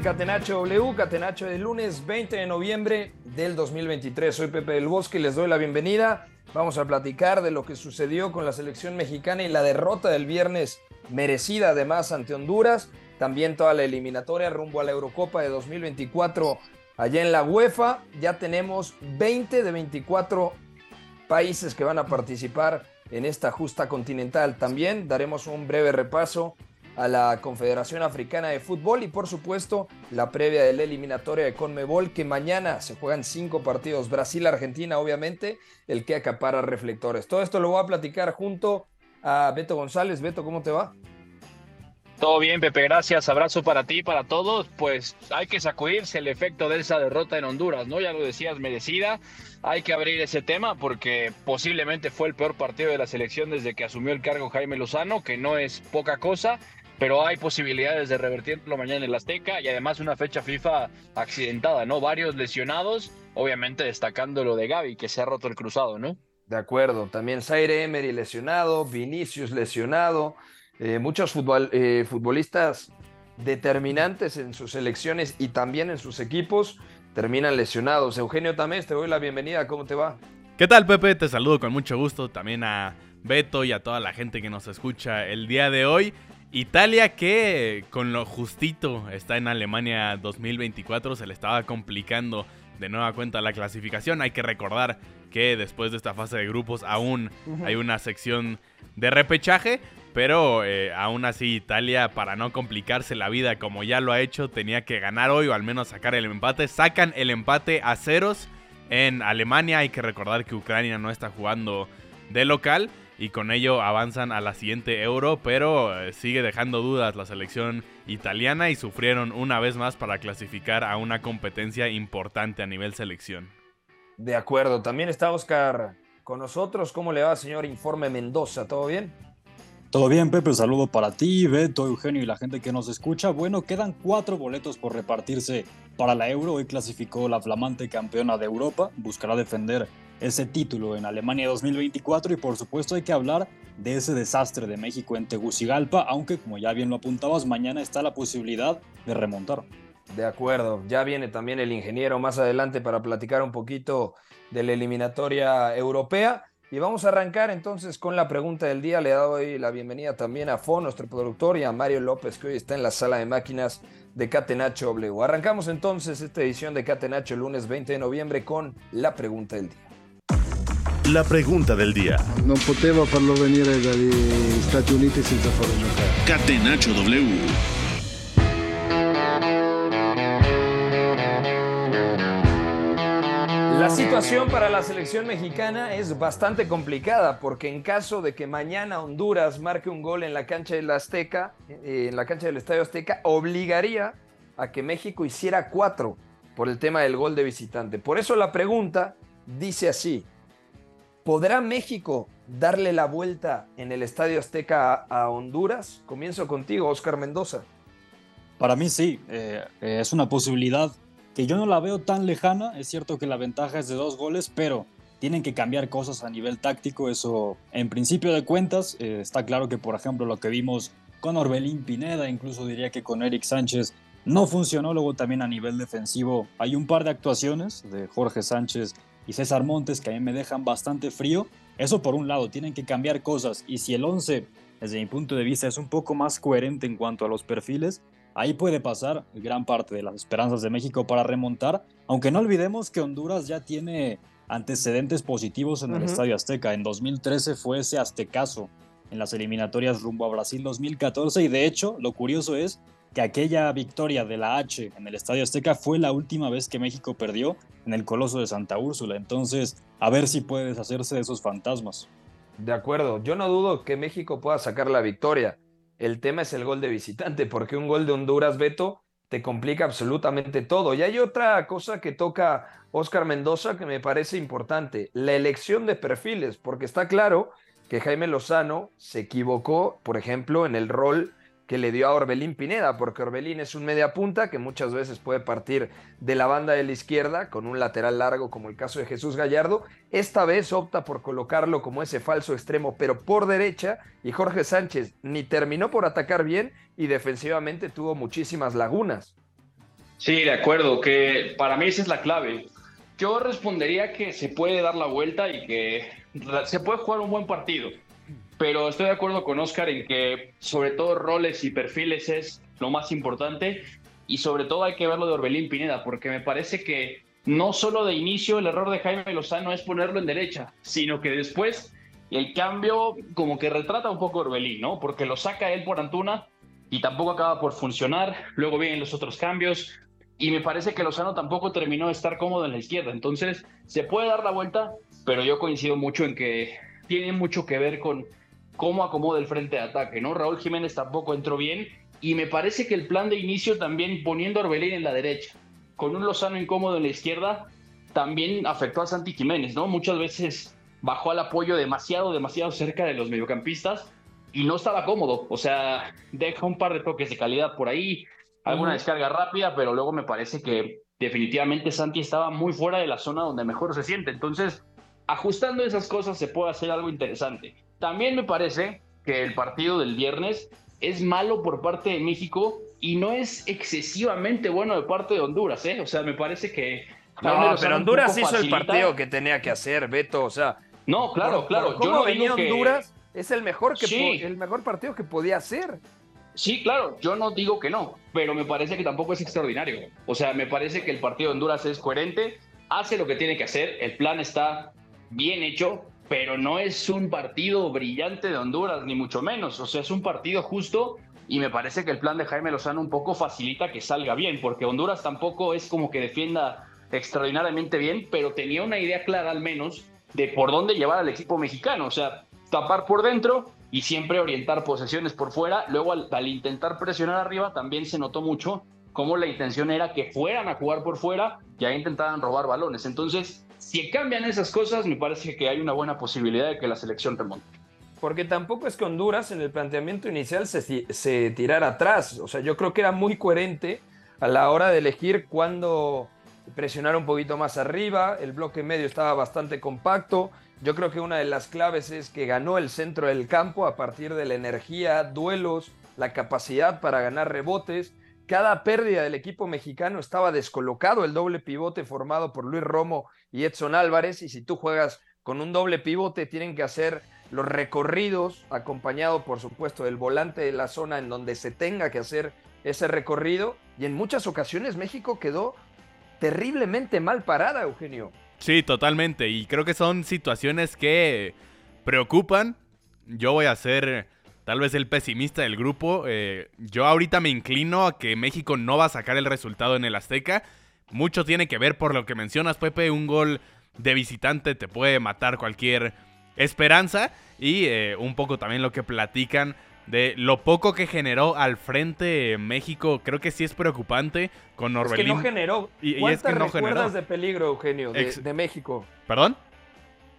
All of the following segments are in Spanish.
Catenacho W, Catenacho del lunes 20 de noviembre del 2023. Soy Pepe del Bosque y les doy la bienvenida. Vamos a platicar de lo que sucedió con la selección mexicana y la derrota del viernes merecida además ante Honduras. También toda la eliminatoria rumbo a la Eurocopa de 2024 allá en la UEFA. Ya tenemos 20 de 24 países que van a participar en esta justa continental. También daremos un breve repaso a la Confederación Africana de Fútbol y por supuesto la previa de la eliminatoria de Conmebol que mañana se juegan cinco partidos. Brasil-Argentina obviamente el que acapara reflectores. Todo esto lo voy a platicar junto a Beto González. Beto, ¿cómo te va? Todo bien, Pepe, gracias. Abrazo para ti, para todos. Pues hay que sacudirse el efecto de esa derrota en Honduras, ¿no? Ya lo decías, merecida. Hay que abrir ese tema porque posiblemente fue el peor partido de la selección desde que asumió el cargo Jaime Lozano, que no es poca cosa, pero hay posibilidades de revertirlo mañana en el Azteca y además una fecha FIFA accidentada, ¿no? Varios lesionados, obviamente destacando lo de Gaby, que se ha roto el cruzado, ¿no? De acuerdo, también Zaire Emery lesionado, Vinicius lesionado, eh, muchos futbol- eh, futbolistas determinantes en sus selecciones y también en sus equipos terminan lesionados. Eugenio Tamés, te doy la bienvenida, ¿cómo te va? ¿Qué tal, Pepe? Te saludo con mucho gusto. También a Beto y a toda la gente que nos escucha el día de hoy. Italia que con lo justito está en Alemania 2024 se le estaba complicando de nueva cuenta la clasificación. Hay que recordar que después de esta fase de grupos aún hay una sección de repechaje, pero eh, aún así Italia para no complicarse la vida como ya lo ha hecho tenía que ganar hoy o al menos sacar el empate. Sacan el empate a ceros en Alemania. Hay que recordar que Ucrania no está jugando de local y con ello avanzan a la siguiente euro, pero eh, sigue dejando dudas la selección italiana y sufrieron una vez más para clasificar a una competencia importante a nivel selección. De acuerdo, también está Oscar con nosotros. ¿Cómo le va, señor Informe Mendoza? ¿Todo bien? Todo bien, Pepe, un saludo para ti, Beto, Eugenio y la gente que nos escucha. Bueno, quedan cuatro boletos por repartirse para la Euro. Hoy clasificó la flamante campeona de Europa. Buscará defender ese título en Alemania 2024 y por supuesto hay que hablar de ese desastre de México en Tegucigalpa, aunque como ya bien lo apuntabas, mañana está la posibilidad de remontar. De acuerdo, ya viene también el ingeniero más adelante para platicar un poquito de la eliminatoria europea. Y vamos a arrancar entonces con la pregunta del día. Le doy la bienvenida también a Fon, nuestro productor, y a Mario López, que hoy está en la sala de máquinas de Catenacho W. Arrancamos entonces esta edición de Catenacho el lunes 20 de noviembre con la pregunta del día. La pregunta del día. Non poteva farlo venire dagli Stati Uniti senza farlo giocare. Catenacho W. La situación para la selección mexicana es bastante complicada porque en caso de que mañana Honduras marque un gol en la cancha del Azteca, eh, en la cancha del Estadio Azteca, obligaría a que México hiciera cuatro por el tema del gol de visitante. Por eso la pregunta dice así: ¿podrá México darle la vuelta en el Estadio Azteca a, Honduras? Comienzo contigo, Oscar Mendoza. Para mí sí, eh, eh, es una posibilidad que yo no la veo tan lejana. Es cierto que la ventaja es de dos goles, pero tienen que cambiar cosas a nivel táctico. Eso, en principio de cuentas, eh, está claro que, por ejemplo, lo que vimos con Orbelín Pineda, incluso diría que con Eric Sánchez, no funcionó. Luego también a nivel defensivo hay un par de actuaciones de Jorge Sánchez y César Montes que a mí me dejan bastante frío. Eso por un lado, tienen que cambiar cosas. Y si el 11, desde mi punto de vista, es un poco más coherente en cuanto a los perfiles, ahí puede pasar gran parte de las esperanzas de México para remontar, aunque no olvidemos que Honduras ya tiene antecedentes positivos en el Estadio Azteca. En 2013 fue ese aztecaso en las eliminatorias rumbo a Brasil 2014 y de hecho lo curioso es que aquella victoria de la H en el Estadio Azteca fue la última vez que México perdió en el Coloso de Santa Úrsula. Entonces, a ver si puede deshacerse de esos fantasmas. De acuerdo, yo no dudo que México pueda sacar la victoria. El tema es el gol de visitante, porque un gol de Honduras, Beto, te complica absolutamente todo. Y hay otra cosa que toca Oscar Mendoza que me parece importante, la elección de perfiles, porque está claro que Jaime Lozano se equivocó, por ejemplo, en el rol que le dio a Orbelín Pineda, porque Orbelín es un media punta que muchas veces puede partir de la banda de la izquierda con un lateral largo como el caso de Jesús Gallardo. Esta vez opta por colocarlo como ese falso extremo, pero por derecha, y Jorge Sánchez ni terminó por atacar bien y defensivamente tuvo muchísimas lagunas. Sí, de acuerdo, que para mí esa es la clave. Yo respondería que se puede dar la vuelta y que se puede jugar un buen partido pero estoy de acuerdo con Oscar en que sobre todo roles y perfiles es lo más importante y sobre todo hay que verlo de Orbelín Pineda porque me parece que no solo de inicio el error de Jaime Lozano es ponerlo en derecha, sino que después el cambio como que retrata un poco a Orbelín, ¿no? Porque lo saca él por Antuna y tampoco acaba por funcionar, luego vienen los otros cambios y me parece que Lozano tampoco terminó de estar cómodo en la izquierda, entonces se puede dar la vuelta, pero yo coincido mucho en que tiene mucho que ver con cómo acomoda el frente de ataque, ¿no? Raúl Jiménez tampoco entró bien y me parece que el plan de inicio también poniendo a Orbelín en la derecha, con un Lozano incómodo en la izquierda, también afectó a Santi Jiménez, ¿no? Muchas veces bajó al apoyo demasiado, demasiado cerca de los mediocampistas y no estaba cómodo, o sea, deja un par de toques de calidad por ahí, alguna descarga rápida, pero luego me parece que definitivamente Santi estaba muy fuera de la zona donde mejor se siente, entonces ajustando esas cosas se puede hacer algo interesante. También me parece que el partido del viernes es malo por parte de México y no es excesivamente bueno de parte de Honduras, ¿eh? O sea, me parece que... No, pero Honduras hizo el partido que tenía que hacer, Beto, o sea... No, claro, claro. ¿Cómo yo venía Honduras? Es el mejor, que el mejor partido que podía hacer. Sí, claro, yo no digo que no, pero me parece que tampoco es extraordinario. O sea, me parece que el partido de Honduras es coherente, hace lo que tiene que hacer, el plan está bien hecho, pero no es un partido brillante de Honduras, ni mucho menos. O sea, es un partido justo y me parece que el plan de Jaime Lozano un poco facilita que salga bien, porque Honduras tampoco es como que defienda extraordinariamente bien, pero tenía una idea clara al menos de por dónde llevar al equipo mexicano. O sea, tapar por dentro y siempre orientar posesiones por fuera. Luego al, intentar presionar arriba también se notó mucho cómo la intención era que fueran a jugar por fuera y ahí intentaran robar balones. Entonces, si cambian esas cosas, me parece que hay una buena posibilidad de que la selección remonte. Porque tampoco es que Honduras en el planteamiento inicial se, tirara atrás. O sea, yo creo que era muy coherente a la hora de elegir cuándo presionar un poquito más arriba. El bloque medio estaba bastante compacto. Yo creo que una de las claves es que ganó el centro del campo a partir de la energía, duelos, la capacidad para ganar rebotes cada pérdida del equipo mexicano estaba descolocado el doble pivote formado por Luis Romo y Edson Álvarez. Y si tú juegas con un doble pivote, tienen que hacer los recorridos, acompañado por supuesto del volante de la zona en donde se tenga que hacer ese recorrido. Y en muchas ocasiones México quedó terriblemente mal parada, Eugenio. Sí, totalmente. Y creo que son situaciones que preocupan. Yo voy a ser tal vez el pesimista del grupo. Eh, yo ahorita me inclino a que México no va a sacar el resultado en el Azteca. Mucho tiene que ver por lo que mencionas, Pepe. Un gol de visitante te puede matar cualquier esperanza. Y eh, un poco también lo que platican de lo poco que generó al frente México. Creo que sí es preocupante con Orbelín. Es que no generó. ¿Cuántas recuerdas de peligro, Eugenio, de México? ¿Perdón?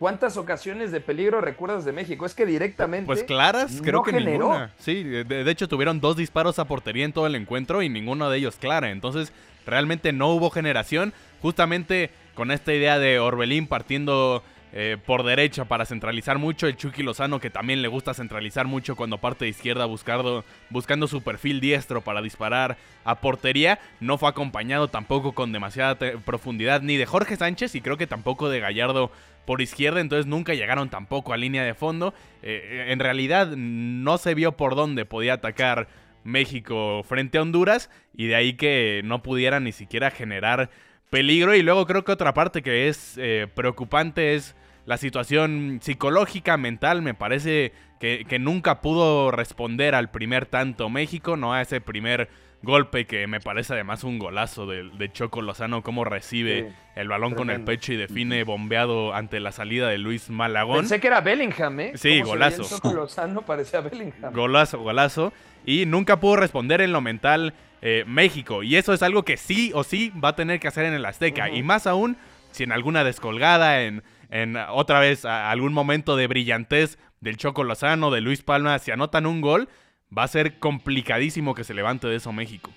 ¿Cuántas ocasiones de peligro recuerdas de México? Es que directamente. Pues claras, creo que ninguna. Sí, de, hecho tuvieron dos disparos a portería en todo el encuentro y ninguno de ellos clara. Entonces, realmente no hubo generación. Justamente con esta idea de Orbelín partiendo eh, por derecha para centralizar mucho. El Chucky Lozano, que también le gusta centralizar mucho cuando parte de izquierda buscando, buscando su perfil diestro para disparar a portería. No fue acompañado tampoco con demasiada profundidad ni de Jorge Sánchez y creo que tampoco de Gallardo por izquierda, entonces nunca llegaron tampoco a línea de fondo. Eh, en realidad no se vio por dónde podía atacar México frente a Honduras y de ahí que no pudiera ni siquiera generar peligro. Y luego creo que otra parte que es eh, preocupante es la situación psicológica, mental. Me parece que, que, nunca pudo responder al primer tanto México, no a ese primer golpe que me parece además un golazo de, de Choco Lozano, cómo recibe Sí, el balón con el pecho y define bombeado ante la salida de Luis Malagón. Pensé que era Bellingham, ¿eh? Sí, golazo. Choco Lozano parecía Bellingham. Golazo, golazo. Y nunca pudo responder en lo mental eh, México. Y eso es algo que sí o sí va a tener que hacer en el Azteca. Y más aún si en alguna descolgada, en, en otra vez a- algún momento de brillantez del Choco Lozano, de Luis Palma, si anotan un gol, va a ser complicadísimo que se levante de eso México.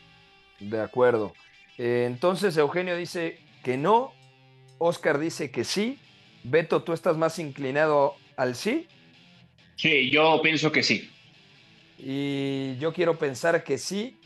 De acuerdo. Eh, entonces Eugenio dice que no, Oscar dice que sí. Beto, ¿tú estás más inclinado al sí? Sí, yo pienso que sí. Y yo quiero pensar que sí,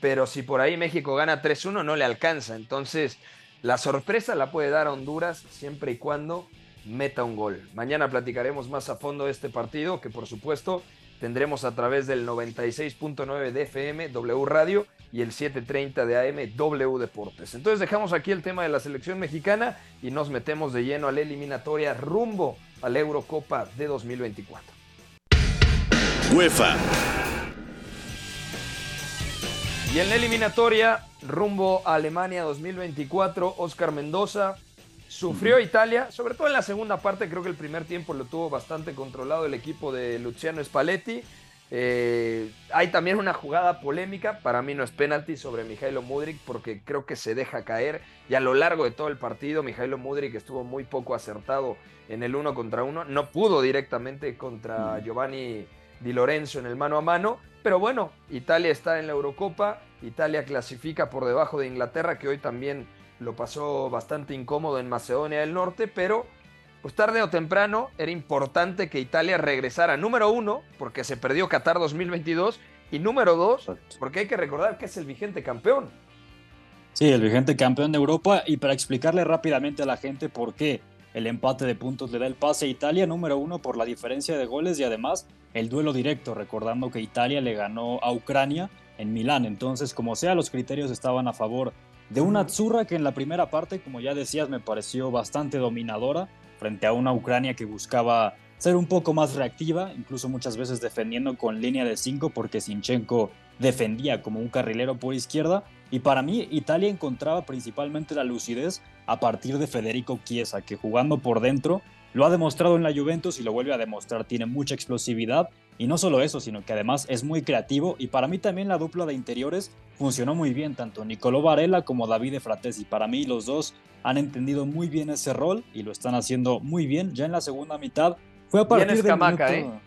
pero si por ahí México gana 3-1 no le alcanza. Entonces, la sorpresa la puede dar a Honduras siempre y cuando meta un gol. Mañana platicaremos más a fondo de este partido, que por supuesto tendremos a través del 96.9 de FM, W Radio, y el 7.30 de AM, W Deportes. Entonces dejamos aquí el tema de la selección mexicana y nos metemos de lleno a la eliminatoria rumbo a la Eurocopa de 2024. UEFA, Y en la eliminatoria, rumbo a Alemania 2024, Oscar Mendoza sufrió Italia, sobre todo en la segunda parte, creo que el primer tiempo lo tuvo bastante controlado el equipo de Luciano Spalletti. Eh, hay también una jugada polémica, para mí no es penalti sobre Mijailo Mudrik porque creo que se deja caer y a lo largo de todo el partido Mijailo Mudrik estuvo muy poco acertado en el uno contra uno, no pudo directamente contra Giovanni Di Lorenzo en el mano a mano, pero bueno, Italia está en la Eurocopa, Italia clasifica por debajo de Inglaterra, que hoy también lo pasó bastante incómodo en Macedonia del Norte, pero pues tarde o temprano era importante que Italia regresara, número uno, porque se perdió Qatar 2022, y número dos, porque hay que recordar que es el vigente campeón. Sí, el vigente campeón de Europa. Y para explicarle rápidamente a la gente por qué el empate de puntos le da el pase a Italia, número uno, por la diferencia de goles y además el duelo directo, recordando que Italia le ganó a Ucrania en Milán. Entonces, como sea, los criterios estaban a favor de una Azzurra que en la primera parte, como ya decías, me pareció bastante dominadora frente a una Ucrania que buscaba ser un poco más reactiva, incluso muchas veces defendiendo con línea de 5 porque Sinchenko defendía como un carrilero por izquierda. Y para mí, Italia encontraba principalmente la lucidez a partir de Federico Chiesa, que jugando por dentro lo ha demostrado en la Juventus y lo vuelve a demostrar. Tiene mucha explosividad y no solo eso, sino que además es muy creativo. Y para mí también la dupla de interiores funcionó muy bien, tanto Nicolò Varela como Davide Fratesi. Para mí los dos han entendido muy bien ese rol y lo están haciendo muy bien. Ya en la segunda mitad fue a partir del Escamaca, minuto-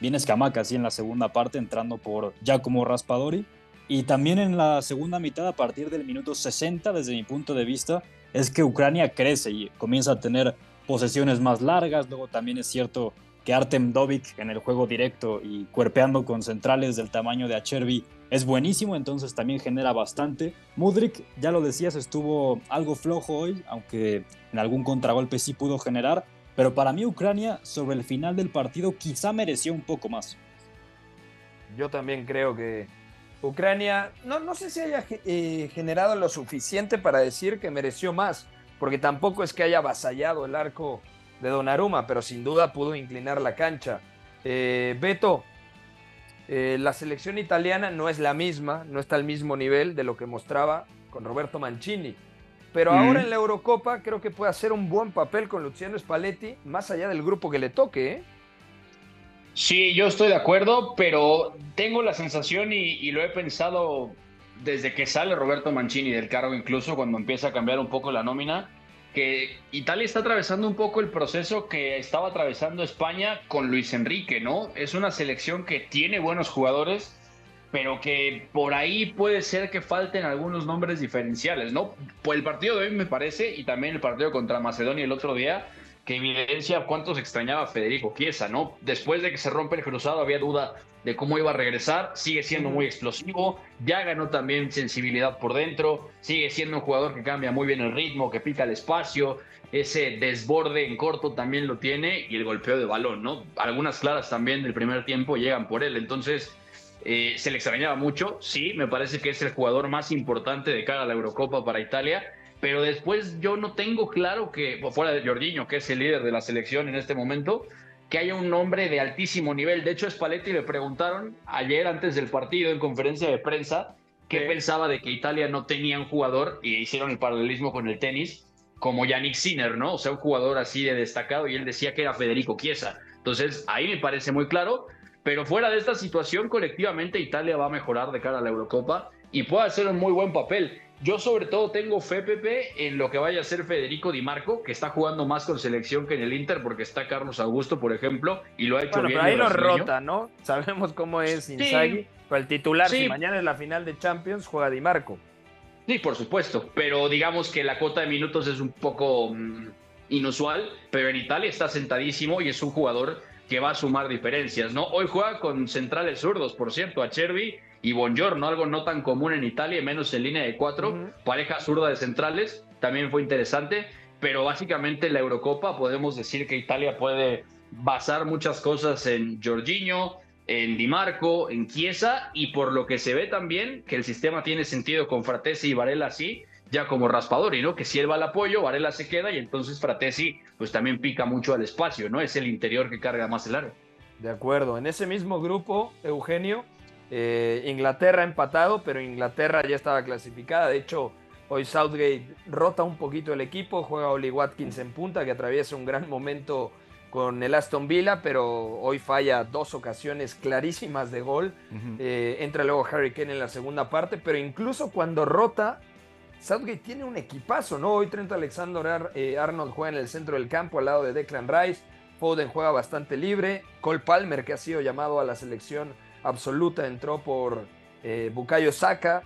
Bien Escamaca, sí, en la segunda parte, entrando por Giacomo Raspadori. Y también en la segunda mitad, a partir del minuto 60, desde mi punto de vista, es que Ucrania crece y comienza a tener posesiones más largas. Luego también es cierto que Artem Dovik en el juego directo y cuerpeando con centrales del tamaño de Acherby es buenísimo, entonces también genera bastante. Mudrik, ya lo decías, estuvo algo flojo hoy, aunque en algún contragolpe sí pudo generar. Pero para mí Ucrania sobre el final del partido quizá mereció un poco más. Yo también creo que Ucrania, no, no sé si haya eh, generado lo suficiente para decir que mereció más, porque tampoco es que haya avasallado el arco de Donnarumma, pero sin duda pudo inclinar la cancha. Eh, Beto, eh, la selección italiana no es la misma, no está al mismo nivel de lo que mostraba con Roberto Mancini. Pero ahora en la Eurocopa creo que puede hacer un buen papel con Luciano Spalletti, más allá del grupo que le toque. ¿eh? Sí, yo estoy de acuerdo, pero tengo la sensación y, y lo he pensado desde que sale Roberto Mancini del cargo, incluso cuando empieza a cambiar un poco la nómina, que Italia está atravesando un poco el proceso que estaba atravesando España con Luis Enrique, ¿no? Es una selección que tiene buenos jugadores, pero que por ahí puede ser que falten algunos nombres diferenciales, ¿no? Pues el partido de hoy me parece, y también el partido contra Macedonia el otro día, que evidencia cuánto se extrañaba a Federico Chiesa, ¿no? Después de que se rompe el cruzado había duda de cómo iba a regresar, sigue siendo muy explosivo, ya ganó también sensibilidad por dentro, sigue siendo un jugador que cambia muy bien el ritmo, que pica el espacio, ese desborde en corto también lo tiene y el golpeo de balón, ¿no? Algunas claras también del primer tiempo llegan por él, entonces Eh, se le extrañaba mucho, sí, me parece que es el jugador más importante de cara a la Eurocopa para Italia, pero después yo no tengo claro que, fuera de Jorginho, que es el líder de la selección en este momento, que haya un nombre de altísimo nivel. De hecho, Spalletti le preguntaron ayer antes del partido en conferencia de prensa qué pensaba de que Italia no tenía un jugador, y hicieron el paralelismo con el tenis, como Yannick Sinner, ¿no? O sea, un jugador así de destacado, y él decía que era Federico Chiesa. Entonces, ahí me parece muy claro, pero fuera de esta situación, colectivamente Italia va a mejorar de cara a la Eurocopa y puede hacer un muy buen papel. Yo sobre todo tengo fe, Pepe, en lo que vaya a ser Federico Di Marco, que está jugando más con selección que en el Inter, porque está Carlos Augusto, por ejemplo, y lo ha hecho bien. Pero ahí lo rota, ¿no? Sabemos cómo es Inzaghi. Pero el titular, si mañana es la final de Champions, juega Di Marco. Sí, por supuesto, pero digamos que la cuota de minutos es un poco mm, inusual, pero en Italia está sentadísimo y es un jugador que va a sumar diferencias, ¿no? Hoy juega con centrales zurdos, por cierto, a Chervi y Bongiorno, algo no tan común en Italia, menos en línea de cuatro, pareja zurda de centrales, también fue interesante, pero básicamente la Eurocopa podemos decir que Italia puede basar muchas cosas en Jorginho, en Di Marco, en Chiesa, y por lo que se ve también que el sistema tiene sentido con Fratesi y Varela así, ya como Raspadori, ¿no? Que si él va al apoyo, Varela se queda y entonces Fratesi pues también pica mucho al espacio, ¿no? Es el interior que carga más el aro. De acuerdo, en ese mismo grupo, Eugenio, eh, Inglaterra empatado, pero Inglaterra ya estaba clasificada. De hecho, hoy Southgate rota un poquito el equipo, juega Oli Watkins en punta, que atraviesa un gran momento con el Aston Villa, pero hoy falla dos ocasiones clarísimas de gol. Eh, entra luego Harry Kane en la segunda parte, pero incluso cuando rota, Southgate tiene un equipazo, ¿no? Hoy Trent Alexander eh, Arnold juega en el centro del campo al lado de Declan Rice. Foden juega bastante libre. Cole Palmer, que ha sido llamado a la selección absoluta, entró por eh, Bukayo Saka.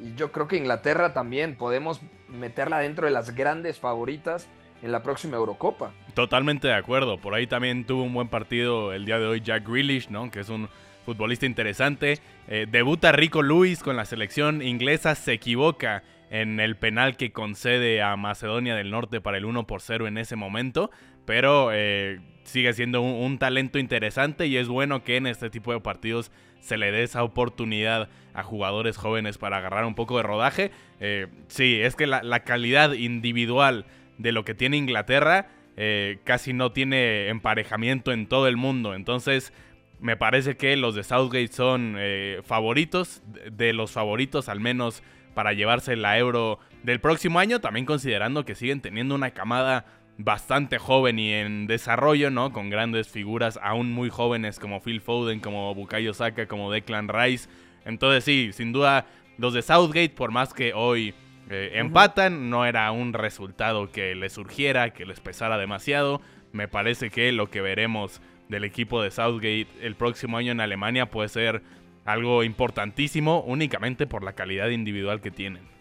Y yo creo que Inglaterra también podemos meterla dentro de las grandes favoritas en la próxima Eurocopa. Totalmente de acuerdo. Por ahí también tuvo un buen partido el día de hoy Jack Grealish, ¿no? Que es un futbolista interesante. Eh, debuta Rico Luis con la selección inglesa, se equivoca en el penal que concede a Macedonia del Norte para el 1 por 0 en ese momento, pero eh, sigue siendo un, talento interesante y es bueno que en este tipo de partidos se le dé esa oportunidad a jugadores jóvenes para agarrar un poco de rodaje. Eh, sí, es que la, calidad individual de lo que tiene Inglaterra eh, casi no tiene emparejamiento en todo el mundo, entonces me parece que los de Southgate son favoritos, de los favoritos al menos para llevarse la Euro del próximo año, también considerando que siguen teniendo una camada bastante joven y en desarrollo, ¿no? Con grandes figuras aún muy jóvenes como Phil Foden, como Bukayo Saka, como Declan Rice. Entonces sí, sin duda los de Southgate, por más que hoy eh, empatan, no era un resultado que les surgiera, que les pesara demasiado. Me parece que lo que veremos del equipo de Southgate el próximo año en Alemania puede ser algo importantísimo únicamente por la calidad individual que tienen.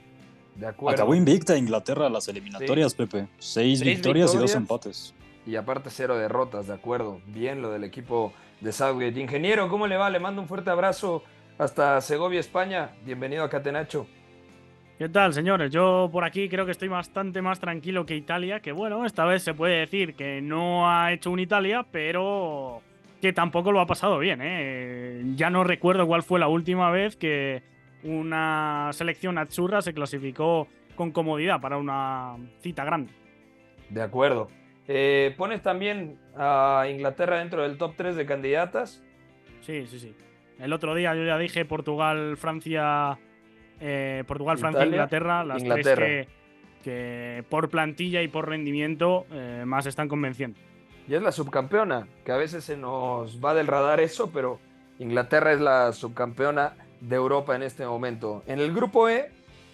De acuerdo. Acabó invicta Inglaterra las eliminatorias, Pepe. Seis, victorias, y dos empates. Y aparte cero derrotas, de acuerdo. Bien lo del equipo de Southgate. Ingeniero, ¿cómo le va? Le mando un fuerte abrazo hasta Segovia, España. Bienvenido a Catenacho. ¿Qué tal, señores? Yo por aquí creo que estoy bastante más tranquilo que Italia, que bueno, esta vez se puede decir que no ha hecho un Italia, pero que tampoco lo ha pasado bien. ¿eh? Ya no recuerdo cuál fue la última vez que una selección azzurra se clasificó con comodidad para una cita grande. De acuerdo. Eh, ¿Pones también a Inglaterra dentro del top 3 de candidatas? Sí, sí, sí. El otro día yo ya dije Portugal, Francia, eh, Portugal, Francia, Inglaterra, las tres que, por plantilla y por rendimiento más están convenciendo y es la subcampeona, que a veces se nos va del radar eso, pero Inglaterra es la subcampeona de Europa en este momento. En el grupo E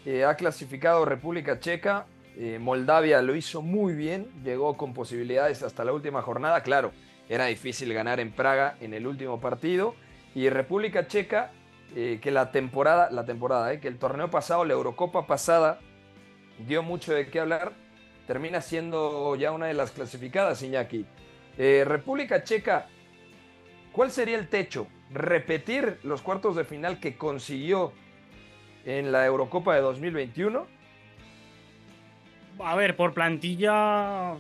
eh, ha clasificado República Checa, eh, Moldavia lo hizo muy bien, llegó con posibilidades hasta la última jornada, claro, era difícil ganar en Praga en el último partido, y República Checa, eh, que la temporada, la temporada, que el torneo pasado, la Eurocopa pasada, dio mucho de qué hablar, termina siendo ya una de las clasificadas, Iñaki. República Checa, ¿cuál sería el techo? ¿Repetir los cuartos de final que consiguió en la Eurocopa de 2021? A ver, por plantilla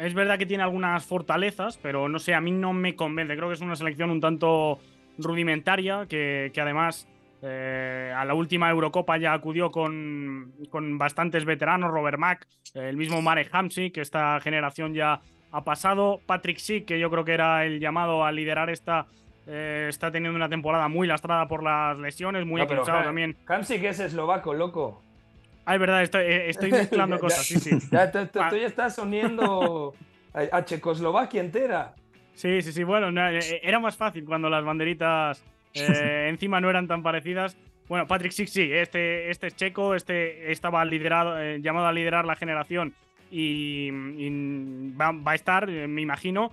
es verdad que tiene algunas fortalezas, pero no sé, a mí no me convence. Creo que es una selección un tanto rudimentaria, que, además eh, a la última Eurocopa ya acudió con, con bastantes veteranos, Robert Mack, el mismo Marek Hamsik, que esta generación ya ha pasado, Patrick Schick, que yo creo que era el llamado a liderar esta, eh, está teniendo una temporada muy lastrada por las lesiones, muy No, eclipsado también. Hamsik es eslovaco, loco. Ah, es verdad, estoy, eh, estoy mezclando cosas, sí, sí. Ya, tú, tú- Ah. tú ya estás uniendo a, a Checoslovaquia entera. Sí, sí, sí. Bueno, no, eh, era más fácil cuando las banderitas eh, encima no eran tan parecidas. Bueno, Patrick Schick sí, este, este es checo, este estaba liderado, eh, llamado a liderar la generación y, y va, va a estar, me imagino,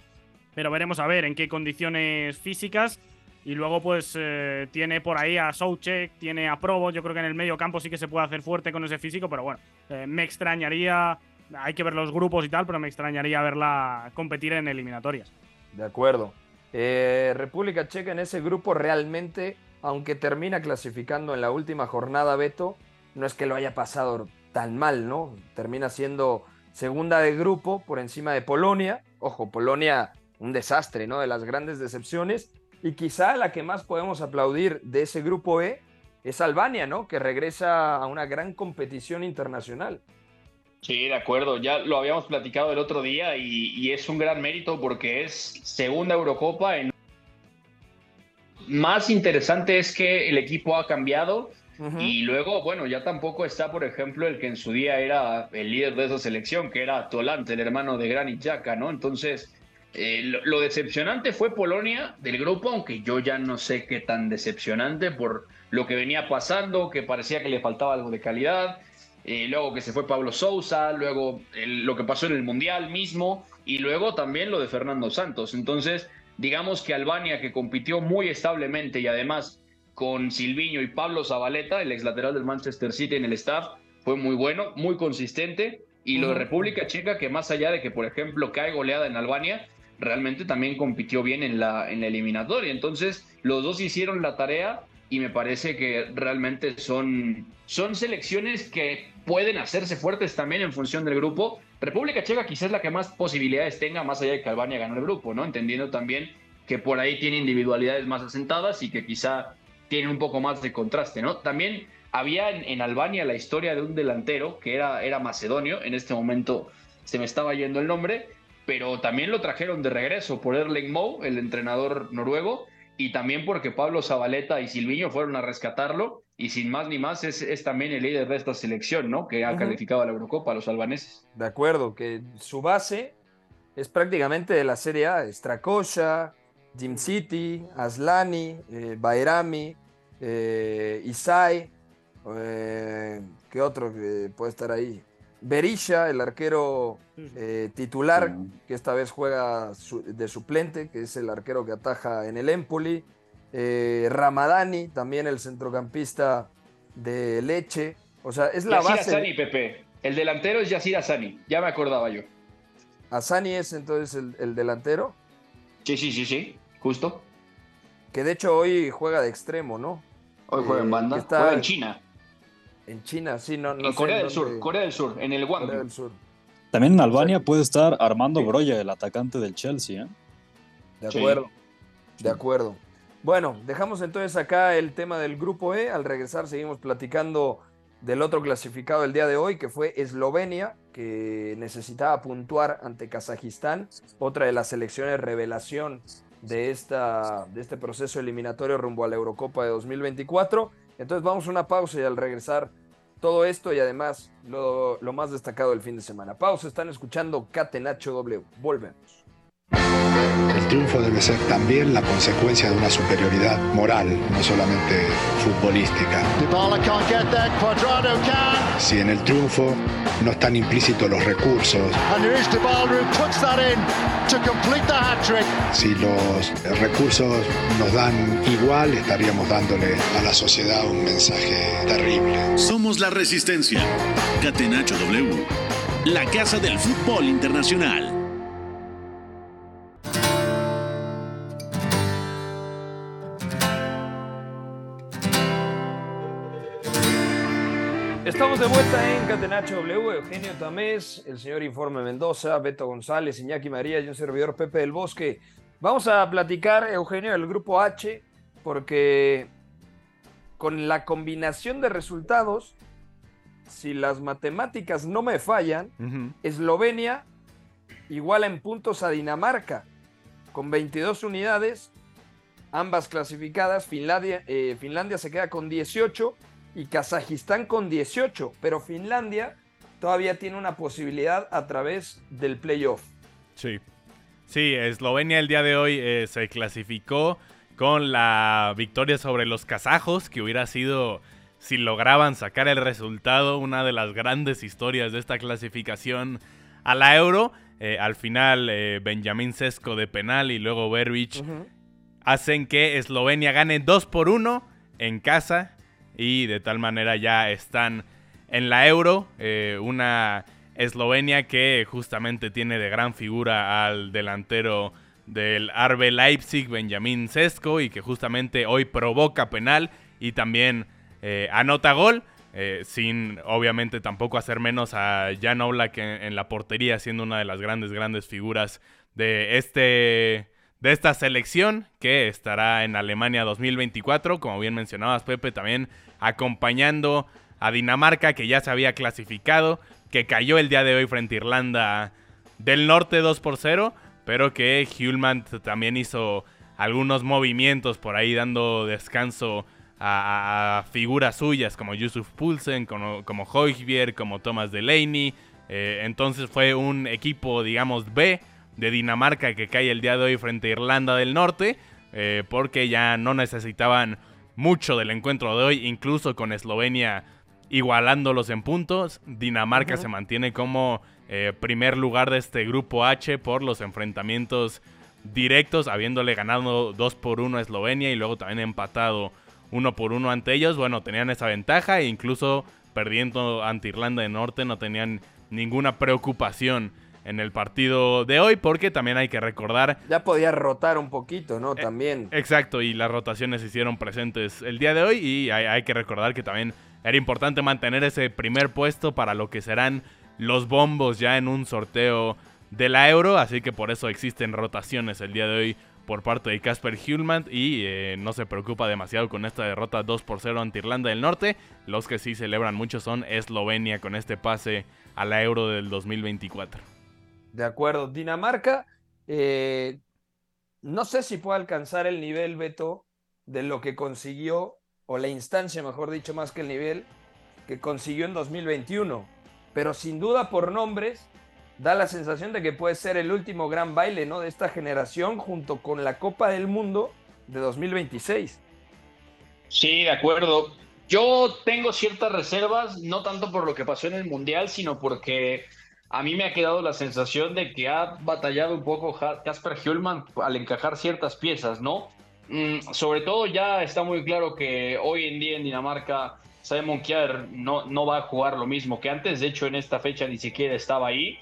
pero veremos a ver en qué condiciones físicas. Y luego, pues, eh, tiene por ahí a Soucek, tiene a Probo. Yo creo que en el medio campo sí que se puede hacer fuerte con ese físico, pero bueno, eh, me extrañaría. Hay que ver los grupos y tal, pero me extrañaría verla competir en eliminatorias. De acuerdo. Eh, República Checa en ese grupo realmente, aunque termina clasificando en la última jornada, Beto, no es que lo haya pasado tan mal, ¿no? Termina siendo segunda de grupo por encima de Polonia. Ojo, Polonia, un desastre, ¿no? De las grandes decepciones. Y quizá la que más podemos aplaudir de ese grupo E es Albania, ¿no? Que regresa a una gran competición internacional. Sí, de acuerdo. Ya lo habíamos platicado el otro día y, y es un gran mérito porque es segunda Eurocopa. En... Más interesante es que el equipo ha cambiado Ujú. y luego, bueno, ya tampoco está, por ejemplo, el que en su día era el líder de esa selección, que era Tolante, el hermano de Granit Xhaka, ¿no? Entonces, eh, lo, lo decepcionante fue Polonia del grupo, aunque yo ya no sé qué tan decepcionante por lo que venía pasando, que parecía que le faltaba algo de calidad. Eh, luego que se fue Pablo Sousa, luego el- lo que pasó en el Mundial mismo y luego también lo de Fernando Santos. Entonces, digamos que Albania, que compitió muy establemente y además con Silviño y Pablo Zabaleta, el ex lateral del Manchester City en el staff, fue muy bueno, muy consistente. Y lo de. República Checa, que más allá de que, por ejemplo, cae goleada en Albania, realmente también compitió bien en la, en la eliminatoria. Entonces, los dos hicieron la tarea y me parece que realmente son, son selecciones que pueden hacerse fuertes también en función del grupo. República Checa quizás la que más posibilidades tenga, más allá de que Albania ganó el grupo, ¿no? Entendiendo también que por ahí tiene individualidades más asentadas y que quizá tiene un poco más de contraste, ¿no? También había en, en Albania la historia de un delantero que era, era macedonio, en este momento se me estaba yendo el nombre, pero también lo trajeron de regreso por Erling Moe, el entrenador noruego, y también porque Pablo Zabaleta y Silviño fueron a rescatarlo, y sin más ni más es, es también el líder de esta selección, ¿no? Que ha calificado a la Eurocopa, a los albaneses. De acuerdo, que su base es prácticamente de la Serie A. Strakosha, Jim City, Aslani, eh, Bayrami, eh, Isai. eh, ¿Qué otro puede estar ahí? Berisha, el arquero eh, titular, Sí. que esta vez juega su- de suplente, que es el arquero que ataja en el Empoli. Eh, Ramadani, también el centrocampista de Leche. O sea, es la Yacir base. Asani, Pepe. El delantero es Yacir Asani, ya me acordaba yo. Asani es entonces el, el delantero, Sí, sí, sí, sí, justo. que de hecho hoy juega de extremo, ¿no? Hoy juega en Eh, banda, está juega en China, En China, sí, no, no en sé Corea del Sur, Corea del Sur, en el Corea Gwangju. del Sur. También en Albania puede estar Armando Broya, el atacante del Chelsea. ¿eh? De Sí. acuerdo, de acuerdo. Bueno, dejamos entonces acá el tema del grupo E. Al regresar seguimos platicando del otro clasificado del día de hoy, que fue Eslovenia, que necesitaba puntuar ante Kazajistán, otra de las selecciones revelación de, esta, de este proceso eliminatorio rumbo a la Eurocopa de 2024. Entonces vamos a una pausa y al regresar todo esto y además lo, lo más destacado del fin de semana. Pausa, están escuchando Catenacho W. Volvemos. El triunfo debe ser también la consecuencia de una superioridad moral, no solamente futbolística. Si en el triunfo no están implícitos los recursos, si los recursos nos dan igual, estaríamos dándole a la sociedad un mensaje terrible. Somos la resistencia. Catenacho W. La casa del fútbol internacional. Estamos de vuelta en Catenacho W, Eugenio Tamés, el señor Informe Mendoza, Beto González, Iñaki María y un servidor Pepe del Bosque. Vamos a platicar, Eugenio, del grupo H, porque con la combinación de resultados, si las matemáticas no me fallan, Eslovenia iguala en puntos a Dinamarca con 22 unidades, ambas clasificadas. Finlandia, eh, Finlandia se queda con 18 y Kazajistán con 18, pero Finlandia todavía tiene una posibilidad a través del playoff. Sí. Sí, Eslovenia el día de hoy eh, se clasificó con la victoria sobre los kazajos, que hubiera sido, si lograban sacar el resultado, una de las grandes historias de esta clasificación a la Euro. Eh, al final, eh, Benjamín Sesco de penal y luego Berbic hacen que Eslovenia gane 2 por 1 en casa y de tal manera ya están en la Euro. Eh, una Eslovenia que justamente tiene de gran figura al delantero del Arbe Leipzig, Benjamín Sesco, y que justamente hoy provoca penal y también anota gol. Eh, sin obviamente tampoco hacer menos a Jan Oblak en, en, la portería, siendo una de las grandes, grandes figuras de, este, de esta selección que estará en Alemania 2024, como bien mencionabas Pepe, también acompañando a Dinamarca que ya se había clasificado, que cayó el día de hoy frente a Irlanda del Norte 2 por 0, pero que Hulman también hizo algunos movimientos por ahí dando descanso a, figuras suyas como Yusuf Poulsen, como, como como Thomas Delaney. Eh, entonces fue un equipo, digamos, B de Dinamarca que cae el día de hoy frente a Irlanda del Norte, eh, porque ya no necesitaban mucho del encuentro de hoy, incluso con Eslovenia igualándolos en puntos. Dinamarca se mantiene como eh, primer lugar de este grupo H por los enfrentamientos directos, habiéndole ganado 2 por 1 a Eslovenia y luego también empatado uno por uno ante ellos, bueno, tenían esa ventaja e incluso perdiendo ante Irlanda del Norte no tenían ninguna preocupación en el partido de hoy porque también hay que recordar... Ya podía rotar un poquito, ¿no? Eh, también. exacto, y las rotaciones se hicieron presentes el día de hoy y hay, hay que recordar que también era importante mantener ese primer puesto para lo que serán los bombos ya en un sorteo de la Euro, así que por eso existen rotaciones el día de hoy por parte de Casper Hulman y eh, no se preocupa demasiado con esta derrota 2 por 0 ante Irlanda del Norte. Los que sí celebran mucho son Eslovenia con este pase a la Euro del 2024. De acuerdo, Dinamarca, eh, no sé si puede alcanzar el nivel, Beto, de lo que consiguió, o la instancia, mejor dicho, más que el nivel, que consiguió en 2021. Pero sin duda por nombres, da la sensación de que puede ser el último gran baile ¿no? de esta generación junto con la Copa del Mundo de 2026. Sí, de acuerdo. Yo tengo ciertas reservas, no tanto por lo que pasó en el Mundial, sino porque a mí me ha quedado la sensación de que ha batallado un poco Casper Hjulman al encajar ciertas piezas, ¿no? Mm, sobre todo ya está muy claro que hoy en día en Dinamarca Simon Kjaer no, no va a jugar lo mismo que antes, de hecho en esta fecha ni siquiera estaba ahí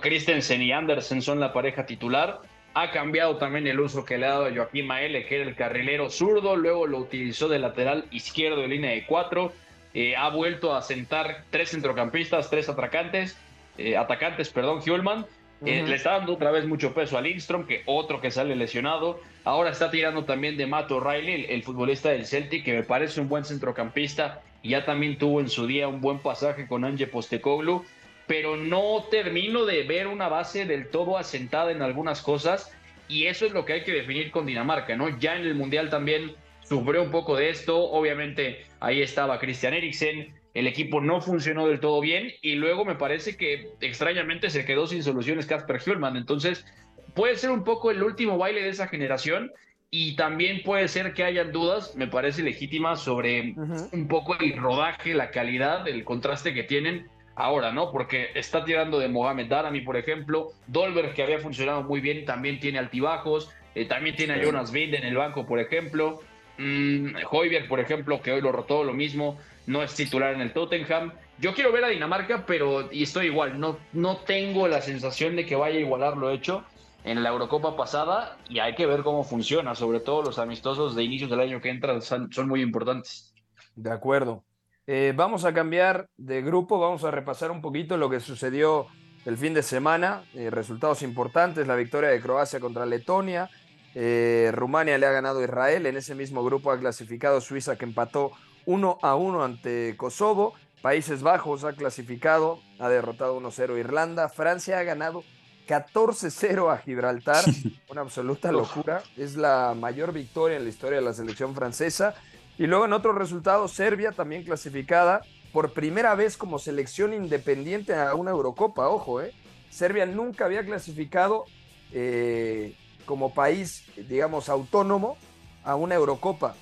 Christensen y Andersen son la pareja titular. Ha cambiado también el uso que le ha dado a Joaquín Maele, que era el carrilero zurdo, luego lo utilizó de lateral izquierdo de línea de cuatro. Eh, ha vuelto a sentar tres centrocampistas, tres atacantes, eh, atacantes, perdón, Eh, le está dando otra vez mucho peso a Lindstrom, que otro que sale lesionado. Ahora está tirando también de Matt O'Reilly, el, futbolista del Celtic, que me parece un buen centrocampista. Y ya también tuvo en su día un buen pasaje con Ange Postecoglou pero no termino de ver una base del todo asentada en algunas cosas y eso es lo que hay que definir con Dinamarca, ¿no? Ya en el Mundial también sufrió un poco de esto, obviamente ahí estaba Christian Eriksen, el equipo no funcionó del todo bien y luego me parece que extrañamente se quedó sin soluciones Casper Hjulman, entonces puede ser un poco el último baile de esa generación y también puede ser que hayan dudas, me parece legítima, sobre un poco el rodaje, la calidad, el contraste que tienen ahora, ¿no? Porque está tirando de Mohamed Darami, por ejemplo. Dolberg, que había funcionado muy bien, también tiene altibajos. Eh, también tiene a Jonas Wind en el banco, por ejemplo. Mm, por ejemplo, que hoy lo rotó lo mismo, no es titular en el Tottenham. Yo quiero ver a Dinamarca, pero y estoy igual, no, no tengo la sensación de que vaya a igualar lo hecho en la Eurocopa pasada y hay que ver cómo funciona, sobre todo los amistosos de inicios del año que entran son muy importantes. De acuerdo. Eh, vamos a cambiar de grupo, vamos a repasar un poquito lo que sucedió el fin de semana, eh, resultados importantes, la victoria de Croacia contra Letonia, Eh, Rumania le ha ganado a Israel. En ese mismo grupo ha clasificado Suiza que empató 1 a 1 ante Kosovo. Países Bajos ha clasificado, ha derrotado 1-0 Irlanda. Francia ha ganado 14-0 a Gibraltar. Una absoluta locura. Es la mayor victoria en la historia de la selección francesa. Y luego en otro resultado, Serbia también clasificada por primera vez como selección independiente a una Eurocopa. Ojo, ¿eh? Serbia nunca había clasificado eh, como país, digamos, autónomo a una Eurocopa.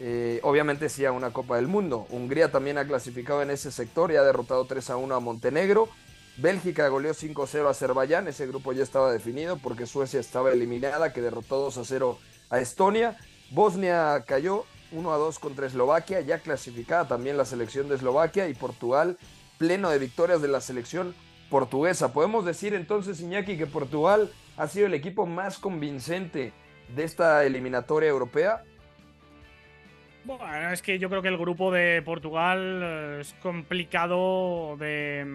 Eh, obviamente sí a una Copa del Mundo. Hungría también ha clasificado en ese sector y ha derrotado 3 a 1 a Montenegro. Bélgica goleó 5-0 a Azerbaiyán, ese grupo ya estaba definido porque Suecia estaba eliminada, que derrotó 2 a 0 a Estonia. Bosnia cayó 1 a 2 contra Eslovaquia, ya clasificada también la selección de Eslovaquia y Portugal pleno de victorias de la selección portuguesa. Podemos decir entonces, Iñaki, que Portugal ha sido el equipo más convincente de esta eliminatoria europea. Bueno, es que yo creo que el grupo de Portugal eh, es complicado de,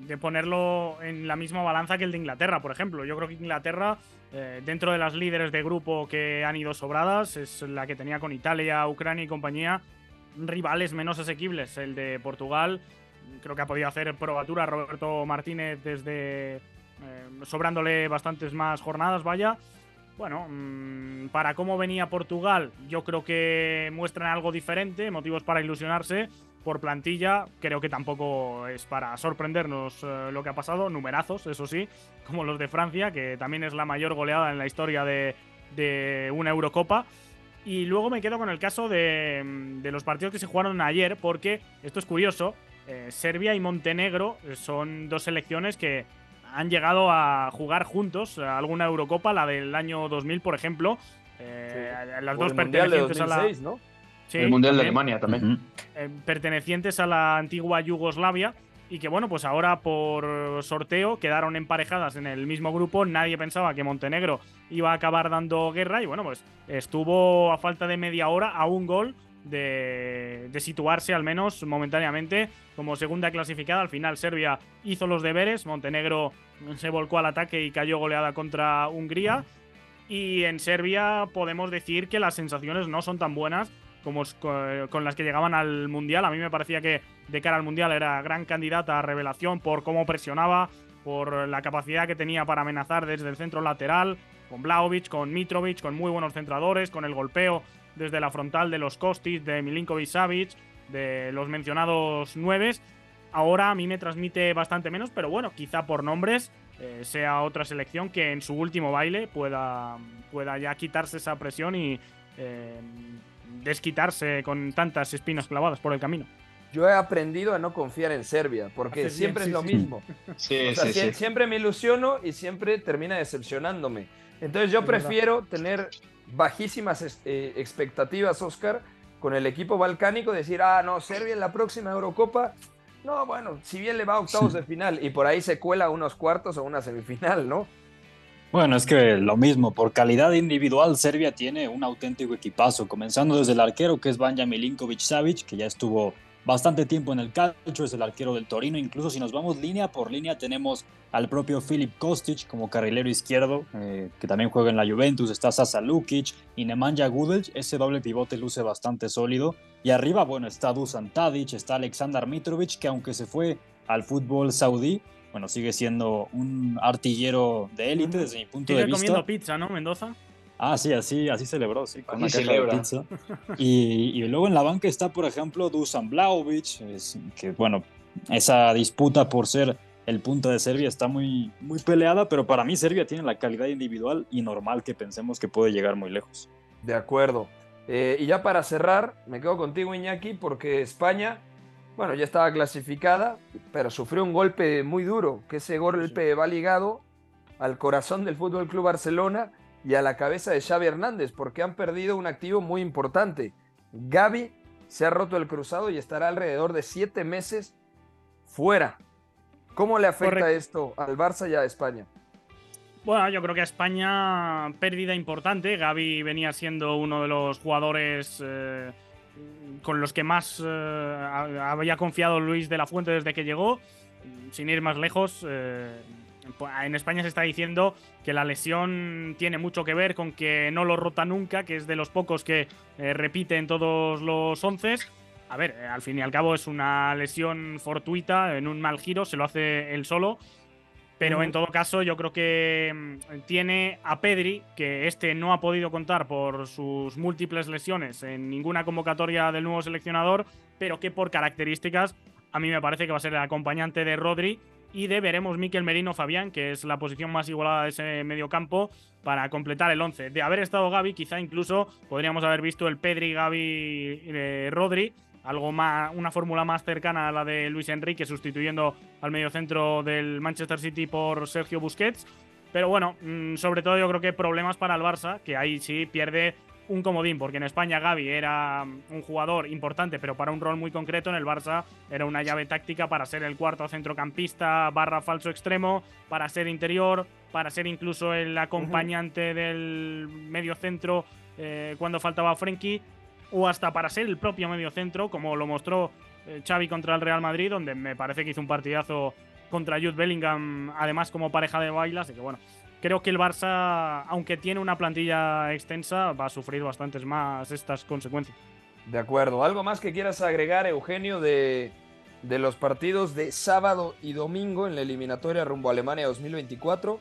de, ponerlo en la misma balanza que el de Inglaterra, por ejemplo. Yo creo que Inglaterra, eh, dentro de las líderes de grupo que han ido sobradas, es la que tenía con Italia, Ucrania y compañía rivales menos asequibles. El de Portugal creo que ha podido hacer probatura Roberto Martínez desde eh, sobrándole bastantes más jornadas, vaya. Bueno, mmm, para cómo venía Portugal, yo creo que muestran algo diferente, motivos para ilusionarse. Por plantilla, creo que tampoco es para sorprendernos eh, lo que ha pasado. Numerazos, eso sí, como los de Francia, que también es la mayor goleada en la historia de, una Eurocopa. Y luego me quedo con el caso de, de, los partidos que se jugaron ayer, porque esto es curioso. Eh, Serbia y Montenegro son dos selecciones que han llegado a jugar juntos alguna Eurocopa, la del año 2000, por ejemplo. Eh, sí. Las o dos pertenecientes 2006, a la. ¿no? Sí, el Mundial de también, Alemania también. eh, pertenecientes a la antigua Yugoslavia. Y que bueno, pues ahora por sorteo quedaron emparejadas en el mismo grupo. Nadie pensaba que Montenegro iba a acabar dando guerra. Y bueno, pues estuvo a falta de media hora a un gol de, situarse al menos momentáneamente como segunda clasificada. Al final Serbia hizo los deberes, Montenegro se volcó al ataque y cayó goleada contra Hungría. Y en Serbia podemos decir que las sensaciones no son tan buenas como con las que llegaban al Mundial. A mí me parecía que de cara al Mundial era gran candidata a revelación por cómo presionaba, por la capacidad que tenía para amenazar desde el centro lateral, con Blaovic, con Mitrovic, con muy buenos centradores, con el golpeo desde la frontal de los Kostic, de Milinkovic Savic, de los mencionados nueves. Ahora a mí me transmite bastante menos, pero bueno, quizá por nombres eh, sea otra selección que en su último baile pueda, pueda ya quitarse esa presión y eh, desquitarse con tantas espinas clavadas por el camino. Yo he aprendido a no confiar en Serbia, porque siempre bien, es lo sí. mismo. Sí, O sea, sí, sie- sí. siempre me ilusiono y siempre termina decepcionándome. Entonces yo prefiero tener bajísimas eh, expectativas, Oscar, con el equipo balcánico, decir, ah, no, Serbia en la próxima Eurocopa, no, bueno, si bien le va a octavos de final y por ahí se cuela unos cuartos o una semifinal, ¿no? Bueno, es que lo mismo, por calidad individual, Serbia tiene un auténtico equipazo, comenzando desde el arquero que es Banja Milinkovic Savic, que ya estuvo bastante tiempo en el calcio, es el arquero del Torino, incluso si nos vamos línea por línea tenemos al propio Filip Kostic como carrilero izquierdo, eh, que también juega en la Juventus, está Sasa Lukic y Nemanja Gudelj, ese doble pivote luce bastante sólido, y arriba, bueno, está Dusan Tadic, está Aleksandar Mitrovic, que aunque se fue al fútbol saudí, bueno, sigue siendo un artillero de élite desde mi punto de vista. comiendo pizza, ¿no, Mendoza? Ah, sí, así, así celebró, sí, con Así una celebra. pizza. Y, y luego en la banca está, por ejemplo, Dusan Blaovic, es- que bueno, esa disputa por ser el punta de Serbia está muy, muy peleada, pero para mí Serbia tiene la calidad individual y normal que pensemos que puede llegar muy lejos. De acuerdo. Eh, y ya para cerrar, me quedo contigo, Iñaki, porque España, bueno, ya estaba clasificada, pero sufrió un golpe muy duro, que ese golpe va ligado al corazón del Fútbol Club Barcelona y a la cabeza de Xavi Hernández, porque han perdido un activo muy importante. Gaby se ha roto el cruzado y estará alrededor de siete meses fuera. ¿Cómo le afecta Correcto. esto al Barça y a España? Bueno, yo creo que a España pérdida importante. Gaby venía siendo uno de los jugadores eh, con los que más eh, ha- había confiado Luis de la Fuente desde que llegó. Sin ir más lejos, eh, en España se está diciendo que la lesión tiene mucho que ver con que no lo rota nunca, que es de los pocos que eh, repite en todos los once. A ver, eh, al fin y al cabo es una lesión fortuita, en un mal giro, se lo hace él solo. Pero en todo caso, yo creo que mm, tiene a Pedri, que este no ha podido contar por sus múltiples lesiones en ninguna convocatoria del nuevo seleccionador, pero que por características a mí me parece que va a ser el acompañante de Rodri y de veremos Miquel Merino Fabián, que es la posición más igualada de ese medio campo, para completar el 11. De haber estado Gaby, quizá incluso podríamos haber visto el Pedri, Gaby, eh, Rodri, algo más, una fórmula más cercana a la de Luis Enrique, sustituyendo al mediocentro del Manchester City por Sergio Busquets. Pero bueno, mm, sobre todo yo creo que problemas para el Barça, que ahí sí pierde un comodín, porque en España Gaby era un jugador importante, pero para un rol muy concreto, en el Barça era una llave táctica para ser el cuarto centrocampista barra falso extremo, para ser interior, para ser incluso el acompañante del medio centro eh, cuando faltaba Frenkie, o hasta para ser el propio medio centro, como lo mostró eh, Xavi contra el Real Madrid, donde me parece que hizo un partidazo contra Jude Bellingham, además como pareja de baile, así que bueno, creo que el Barça, aunque tiene una plantilla extensa, va a sufrir bastantes más estas consecuencias. De acuerdo. ¿Algo más que quieras agregar, Eugenio, de, de los partidos de sábado y domingo en la eliminatoria rumbo a Alemania 2024?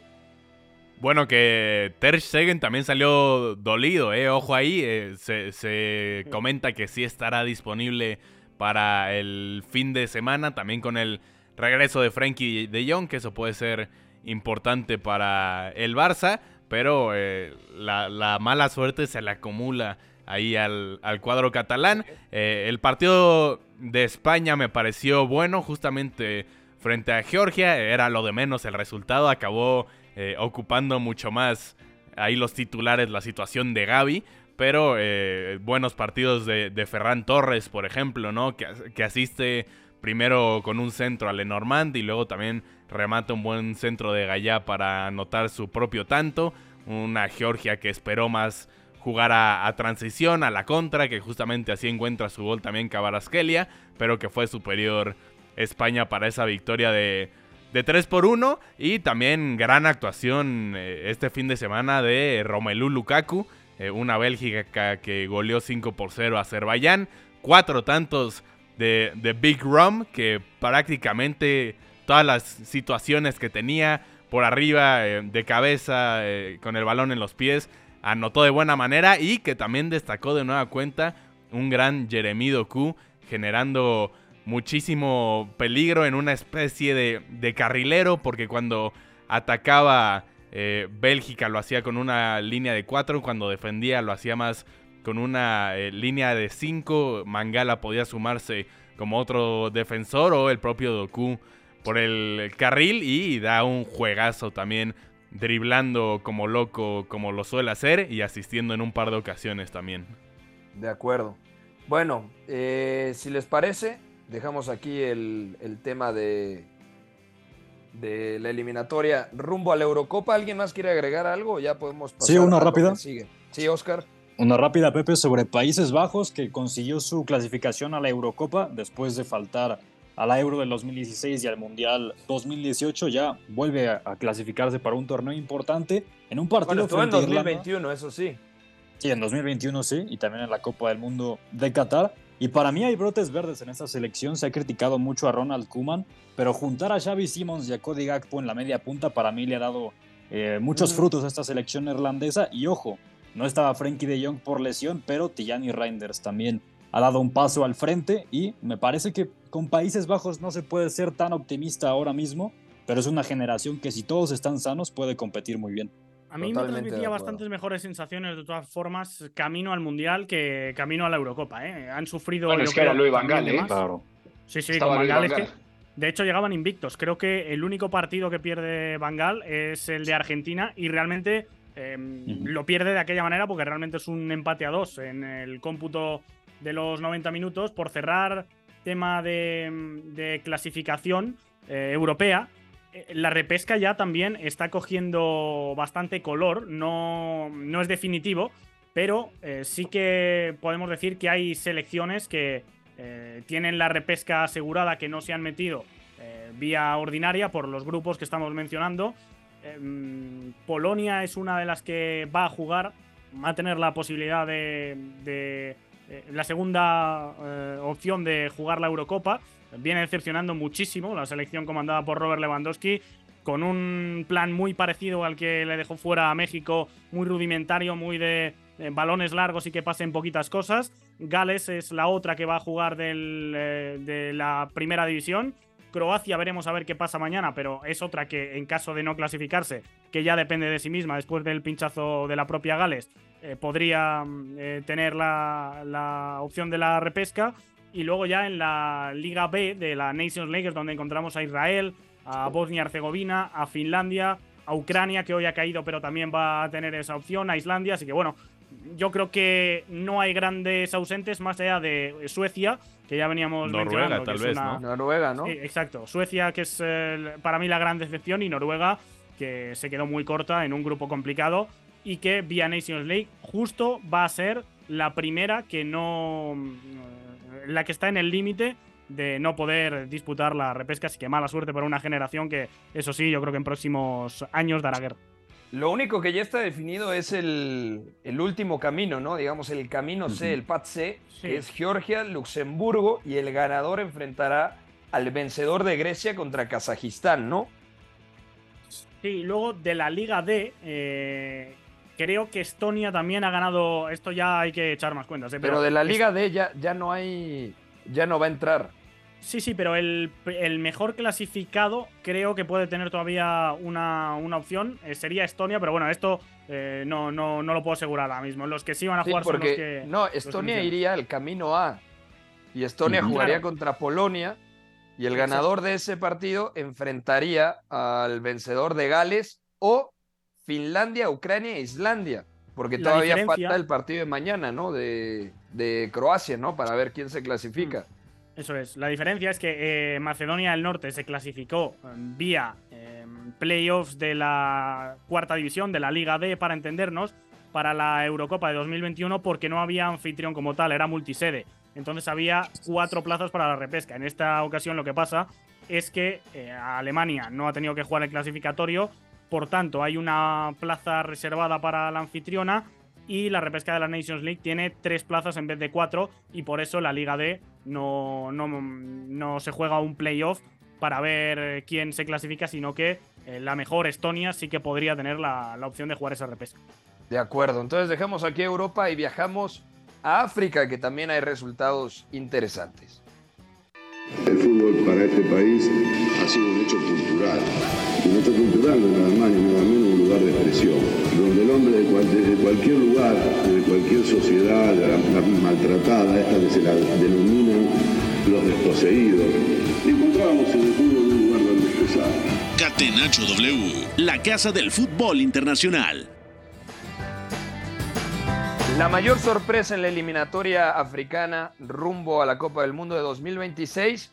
Bueno, que Ter Stegen también salió dolido, ¿eh? Ojo ahí, eh, se, se comenta que sí estará disponible para el fin de semana, también con el regreso de Frankie de Jong, que eso puede ser importante para el Barça, pero eh, la, mala suerte se le acumula ahí al, cuadro catalán. Eh, el partido de España me pareció bueno, justamente frente a Georgia, era lo de menos el resultado, acabó eh, ocupando mucho más ahí los titulares la situación de Gaby. Pero buenos partidos de, Ferran Torres, por ejemplo, ¿no? Que asiste primero con un centro a Lenormand y luego también remata un buen centro de Gallá para anotar su propio tanto. Una Georgia que esperó más jugar a, transición, a la contra, que justamente así encuentra su gol también Cabarasquelia, pero que fue superior España para esa victoria de, de 3 por 1. Y también gran actuación eh, este fin de semana de Romelu Lukaku, eh, una Bélgica que goleó 5 por 0 a Azerbaiyán. Cuatro tantos de, de Big Rum, que prácticamente todas las situaciones que tenía por arriba, eh, de cabeza, eh, con el balón en los pies, anotó de buena manera y que también destacó de nueva cuenta un gran Jeremy Doku, generando muchísimo peligro en una especie de, carrilero, porque cuando atacaba eh, Bélgica lo hacía con una línea de 4, cuando defendía lo hacía más con una línea de 5, Mangala podía sumarse como otro defensor o el propio Doku por el carril y da un juegazo también driblando como loco como lo suele hacer y asistiendo en un par de ocasiones también. De acuerdo. Bueno, eh, si les parece, dejamos aquí el, tema de, de la eliminatoria rumbo a la Eurocopa. ¿Alguien más quiere agregar algo? Ya podemos pasar. Sí, una rápida. Sigue. Sí, Oscar. Una rápida, Pepe, sobre Países Bajos, que consiguió su clasificación a la Eurocopa después de faltar a la Euro del 2016 y al Mundial 2018, ya vuelve a, clasificarse para un torneo importante en un partido bueno, en 2021, eso sí. Sí, en 2021 sí, y también en la Copa del Mundo de Qatar. Y para mí hay brotes verdes en esta selección. Se ha criticado mucho a Ronald Koeman, pero juntar a Xavi Simons y a Cody Gakpo en la media punta para mí le ha dado eh, muchos frutos a esta selección irlandesa. Y ojo, no estaba Frankie de Jong por lesión, pero Tijani Reinders también ha dado un paso al frente y me parece que con Países Bajos no se puede ser tan optimista ahora mismo, pero es una generación que si todos están sanos puede competir muy bien. A mí me transmitía bastantes mejores sensaciones de todas formas camino al Mundial que camino a la Eurocopa. ¿eh? Han sufrido... Bueno, es que era Luis Van ¿eh? Claro. Sí, sí, con Van de hecho, llegaban invictos. Creo que el único partido que pierde Bangal es el de Argentina y realmente em, lo pierde de aquella manera porque realmente es un empate a dos en el cómputo de los 90 minutos por cerrar tema de, clasificación eh, europea. Eh, la repesca ya también está cogiendo bastante color, no, no es definitivo, pero eh, sí que podemos decir que hay selecciones que tienen la repesca asegurada, que no se han metido eh, vía ordinaria por los grupos que estamos mencionando. Em, Polonia es una de las que va a jugar, va a tener la posibilidad de, eh, la segunda eh, opción de jugar la Eurocopa. Viene decepcionando muchísimo la selección comandada por Robert Lewandowski, con un plan muy parecido al que le dejó fuera a México, muy rudimentario, muy de eh, balones largos y que pasen poquitas cosas. Gales es la otra que va a jugar de la primera división. Croacia veremos a ver qué pasa mañana, pero es otra que en caso de no clasificarse, que ya depende de sí misma después del pinchazo de la propia Gales, eh, podría mm, eh, tener la, la, opción de la repesca. Y luego ya en la Liga B de la Nations League, donde encontramos a Israel, a Bosnia-Herzegovina, a Finlandia, a Ucrania, que hoy ha caído, pero también va a tener esa opción, a Islandia. Así que bueno, yo creo que no hay grandes ausentes más allá de Suecia, que ya veníamos Noruega, mencionando. tal que vez, es una... ¿no? Noruega, ¿no? Sí, exacto. Suecia, que es eh, para mí la gran decepción, y Noruega, que se quedó muy corta en un grupo complicado y que vía Nations League justo va a ser la primera que no. eh, la que está en el límite de no poder disputar la repesca. Así que mala suerte para una generación que, eso sí, yo creo que en próximos años dará guerra. Lo único que ya está definido es el, el último camino, ¿no? Digamos, el camino C, el PAT C, Sí. que es Georgia, Luxemburgo, y el ganador enfrentará al vencedor de Grecia contra Kazajistán, ¿no? Sí, y luego de la Liga D, eh, creo que Estonia también ha ganado. Esto ya hay que echar más cuentas, ¿eh? Pero de la es- Liga D ya, ya no hay. Ya no va a entrar. Sí, sí, pero el, el mejor clasificado creo que puede tener todavía una, una opción. eh, sería Estonia, pero bueno, esto eh, no, no, no lo puedo asegurar ahora mismo. Los que sí van a Sí, jugar son los que. no, los que Estonia iría al camino A y Estonia jugaría Claro. contra Polonia y el ganador de ese partido enfrentaría al vencedor de Gales o Finlandia, Ucrania e Islandia, porque La todavía diferencia- falta el partido de mañana, ¿no? De, de Croacia, ¿no? Para ver quién se clasifica. Eso es. La diferencia es que eh, Macedonia del Norte se clasificó vía eh, playoffs de la cuarta división de la Liga D, para entendernos, para la Eurocopa de 2021, porque no había anfitrión como tal, era multisede. Entonces había cuatro plazas para la repesca. En esta ocasión lo que pasa es que eh, Alemania no ha tenido que jugar el clasificatorio, por tanto hay una plaza reservada para la anfitriona y la repesca de la Nations League tiene tres plazas en vez de cuatro y por eso la Liga D no, no, no se juega un playoff para ver eh, quién se clasifica, sino que eh, la mejor Estonia sí que podría tener la, la opción de jugar esa repesca. De acuerdo, entonces dejamos aquí Europa y viajamos a África, que también hay resultados interesantes. El fútbol para este país ha sido un hecho cultural. Un hecho cultural no es nada más ni nada menos un lugar de expresión, donde el hombre de desde cualquier lugar, desde cualquier sociedad la- la maltratada, esta que se la denominan los desposeídos, encontrábamos en el fútbol un lugar donde expresar. Catenacho W, la casa del fútbol internacional. La mayor sorpresa en la eliminatoria africana rumbo a la Copa del Mundo de 2026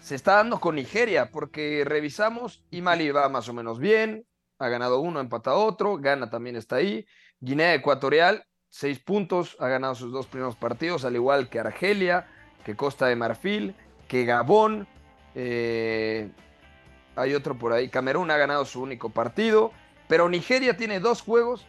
se está dando con Nigeria, porque revisamos y Mali va más o menos bien, ha ganado uno, empata otro, Ghana también está ahí, Guinea Ecuatorial, seis puntos, ha ganado sus dos primeros partidos, al igual que Argelia, que Costa de Marfil, que Gabón, eh, hay otro por ahí, Camerún ha ganado su único partido, pero Nigeria tiene dos juegos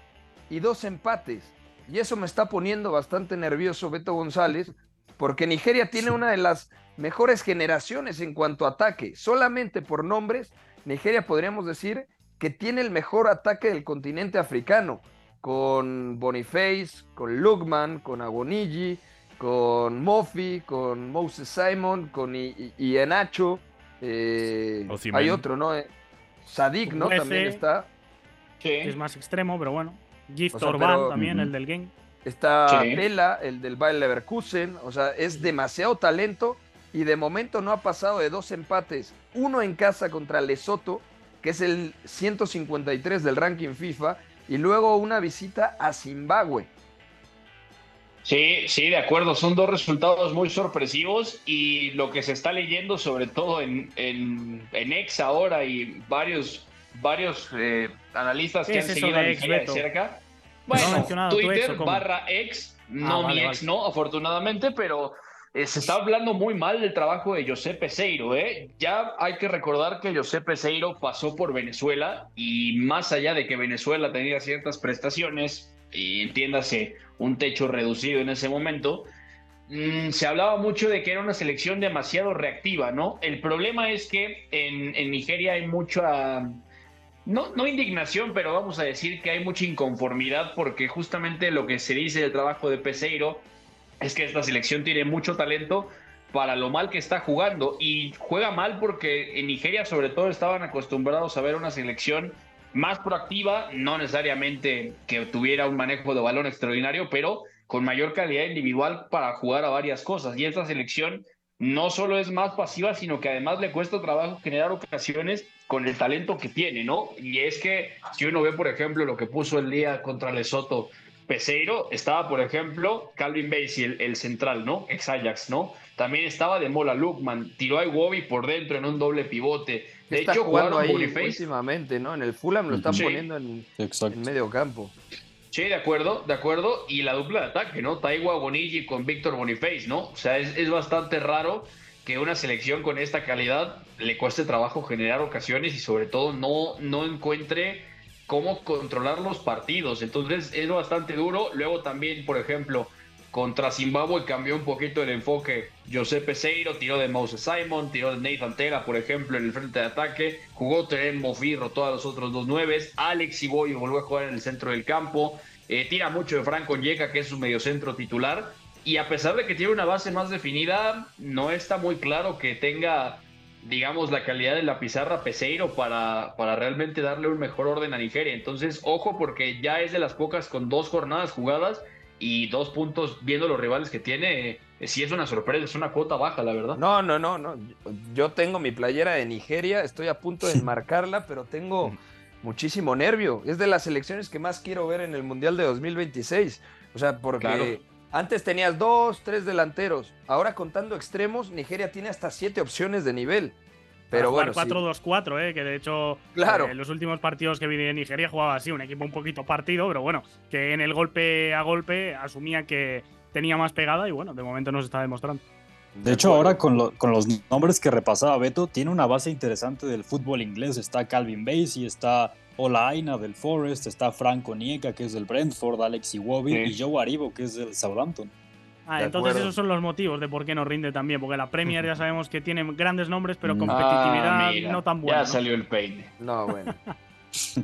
y dos empates. Y eso me está poniendo bastante nervioso Beto González, porque Nigeria tiene una de las mejores generaciones en cuanto a ataque. Solamente por nombres, Nigeria podríamos decir que tiene el mejor ataque del continente africano, con Boniface, con Lukman, con Agonigi, con Mofi, con Moses Simon, con I- I- Iheanacho, eh, hay otro, ¿no? Eh, Sadik, ¿no? También está. que es más extremo, pero bueno. Gift O sea, Orban pero- también, el del game. Está Sí. Vela, el del Bayer Leverkusen. O sea, es demasiado talento y de momento no ha pasado de dos empates. Uno en casa contra Lesoto, que es el 153 del ranking FIFA, y luego una visita a Zimbabue. Sí, sí, de acuerdo. Son dos resultados muy sorpresivos y lo que se está leyendo, sobre todo en, en, en Ex ahora y varios, varios eh, analistas ¿Qué que han seguido a de Ex, Nigeria de cerca. ¿Lo has Bueno, ex Twitter barra ex, no Ah, mi ex, vale. no, afortunadamente, pero eh, se está hablando muy mal del trabajo de José Peseiro. ¿eh? Ya hay que recordar que José Peseiro pasó por Venezuela y más allá de que Venezuela tenía ciertas prestaciones, y entiéndase, un techo reducido en ese momento, mm, se hablaba mucho de que era una selección demasiado reactiva, ¿no? El problema es que en, en Nigeria hay mucha no, no indignación, pero vamos a decir que hay mucha inconformidad porque justamente lo que se dice del trabajo de Peseiro es que esta selección tiene mucho talento para lo mal que está jugando y juega mal porque en Nigeria sobre todo estaban acostumbrados a ver una selección más proactiva, no necesariamente que tuviera un manejo de balón extraordinario, pero con mayor calidad individual para jugar a varias cosas. Y esta selección no solo es más pasiva, sino que además le cuesta trabajo generar ocasiones con el talento que tiene, ¿no? Y es que si uno ve, por ejemplo, lo que puso el día contra Lesoto Peseiro, estaba, por ejemplo, Calvin Basie, el, el central, ¿no? Ex Ajax, ¿no? También estaba de Mola Lukman, tiró a Iwobi por dentro en un doble pivote. De Está hecho, jugando jugaron ahí Boniface. últimamente, ¿no? En el Fulham lo están Sí. poniendo en, en medio campo. Sí, de acuerdo, de acuerdo. Y la dupla de ataque, ¿no? Taiwa Bonigi con Víctor Boniface, ¿no? O sea, es, es bastante raro que una selección con esta calidad le cueste trabajo generar ocasiones y sobre todo no, no encuentre cómo controlar los partidos. Entonces es bastante duro. Luego también, por ejemplo, contra Zimbabue cambió un poquito el enfoque. José Peseiro tiró de Moses Simon, tiró de Nathan Tera, por ejemplo, en el frente de ataque. Jugó Teren Mofirro, todos los otros dos nueves. Alex Iboy volvió a jugar en el centro del campo. Eh, tira mucho de Franco Yeca, que es su mediocentro titular. Y a pesar de que tiene una base más definida, no está muy claro que tenga, digamos, la calidad de la pizarra Peseiro para, para realmente darle un mejor orden a Nigeria. Entonces, ojo, porque ya es de las pocas con dos jornadas jugadas y dos puntos viendo los rivales que tiene. eh, sí es una sorpresa, es una cuota baja, la verdad. No, no, no, no. Yo tengo mi playera de Nigeria, estoy a punto de enmarcarla, pero tengo muchísimo nervio. Es de las selecciones que más quiero ver en el Mundial de 2026. O sea, porque Claro. antes tenías dos, tres delanteros. Ahora contando extremos, Nigeria tiene hasta siete opciones de nivel. Pero bueno, jugar sí. 4-2-4, eh, que de hecho Claro. eh, los últimos partidos que vi de Nigeria jugaba así, un equipo un poquito partido, pero bueno, que en el golpe a golpe asumía que tenía más pegada y bueno, de momento nos está demostrando. De hecho, ahora con, lo- con los nombres que repasaba Beto, tiene una base interesante del fútbol inglés. Está Calvin Basie, está Ola Aina del Forest, está Franco Nieka, que es del Brentford, Alex Iwobi Sí. y Joe Aribo, que es del Southampton. Ah, entonces acuerdo. esos son los motivos de por qué nos rinde también, porque la Premier ya sabemos que tiene grandes nombres, pero Mm. competitividad Ah, mira, no tan buena. Ya ¿no? salió el peine. No, bueno.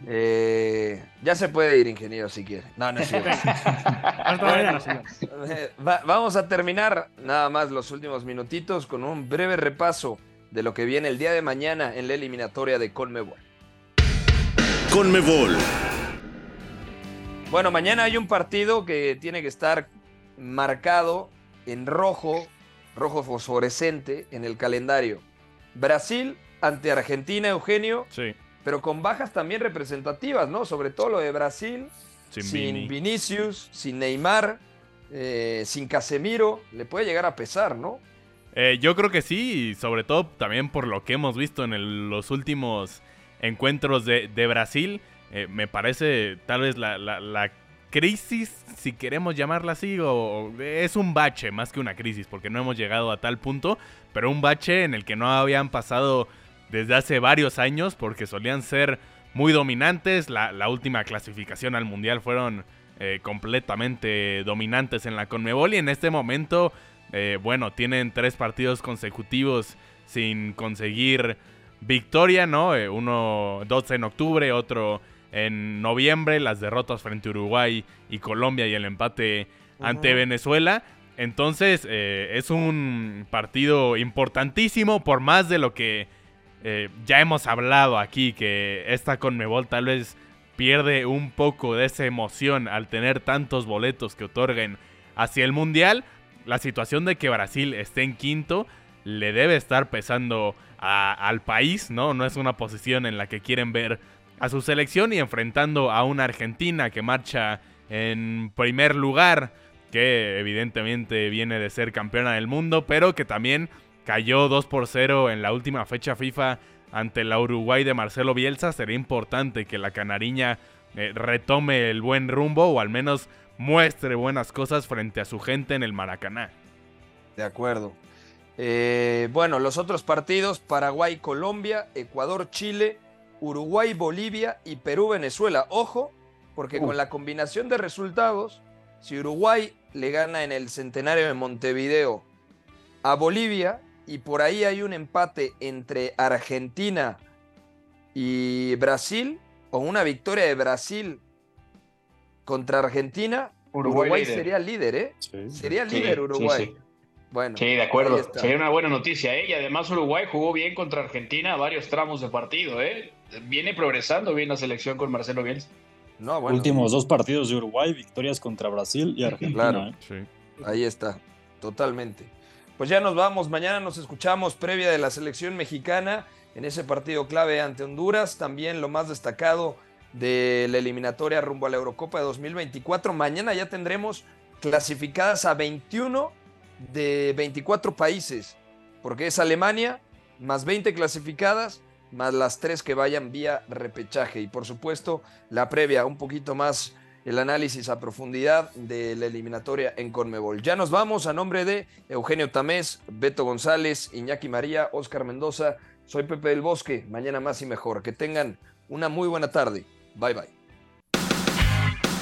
Eh, ya se puede ir, ingeniero, si quiere. No, no es cierto. Hasta mañana, señor. Eh, va- vamos a terminar nada más los últimos minutitos con un breve repaso de lo que viene el día de mañana en la eliminatoria de Conmebol. Conmebol. Bueno, mañana hay un partido que tiene que estar marcado en rojo, rojo fosforescente en el calendario. Brasil ante Argentina, Eugenio, Sí, pero con bajas también representativas, ¿no? Sobre todo lo de Brasil, sin, sin, Vini. Vinicius, sin Neymar, eh, sin Casemiro, le puede llegar a pesar, ¿no? Eh, yo creo que sí, y sobre todo también por lo que hemos visto en el- los últimos encuentros de, de Brasil. eh, me parece tal vez la, la- la crisis, si queremos llamarla así, o, es un bache más que una crisis, porque no hemos llegado a tal punto, pero un bache en el que no habían pasado desde hace varios años, porque solían ser muy dominantes. La, última clasificación al Mundial fueron eh, completamente dominantes en la Conmebol y en este momento... Eh, bueno, tienen tres partidos consecutivos sin conseguir victoria, ¿no? Eh, uno, dos en octubre, otro en noviembre, las derrotas frente a Uruguay y Colombia y el empate ante. Venezuela. Entonces, eh, es un partido importantísimo por más de lo que eh, ya hemos hablado aquí, que esta Conmebol tal vez pierde un poco de esa emoción al tener tantos boletos que otorguen hacia el Mundial. La situación de que Brasil esté en quinto le debe estar pesando a- al país, ¿no? No es una posición en la que quieren ver a su selección y enfrentando a una Argentina que marcha en primer lugar, que evidentemente viene de ser campeona del mundo, pero que también cayó 2 por 0 en la última fecha FIFA ante la Uruguay de Marcelo Bielsa. Sería importante que la canariña eh, retome el buen rumbo o al menos muestre buenas cosas frente a su gente en el Maracaná. De acuerdo. Eh, bueno, los otros partidos, Paraguay, Colombia, Ecuador, Chile, Uruguay, Bolivia y Perú, Venezuela. Ojo, porque con la combinación de resultados, si Uruguay le gana en el centenario de Montevideo a Bolivia y por ahí hay un empate entre Argentina y Brasil, o una victoria de Brasil contra Argentina, Uruguay, sería líder, ¿eh? Sería líder Uruguay. Bueno, sí, de acuerdo. Sería una buena noticia, ¿eh? Y además Uruguay jugó bien contra Argentina varios tramos de partido, ¿eh? Viene progresando bien la selección con Marcelo Bielsa. No, bueno. Últimos dos partidos de Uruguay, victorias contra Brasil y Argentina. Claro, ¿eh? ahí está, totalmente. Pues ya nos vamos, mañana nos escuchamos previa de la selección mexicana en ese partido clave ante Honduras. También lo más destacado de la eliminatoria rumbo a la Eurocopa de 2024. Mañana ya tendremos clasificadas a 21 de 24 países, porque es Alemania, más 20 clasificadas, más las tres que vayan vía repechaje. Y por supuesto, la previa, un poquito más el análisis a profundidad de la eliminatoria en Conmebol. Ya nos vamos a nombre de Eugenio Tamés, Beto González, Iñaki María, Oscar Mendoza. Soy Pepe del Bosque. Mañana más y mejor. Que tengan una muy buena tarde. Bye bye.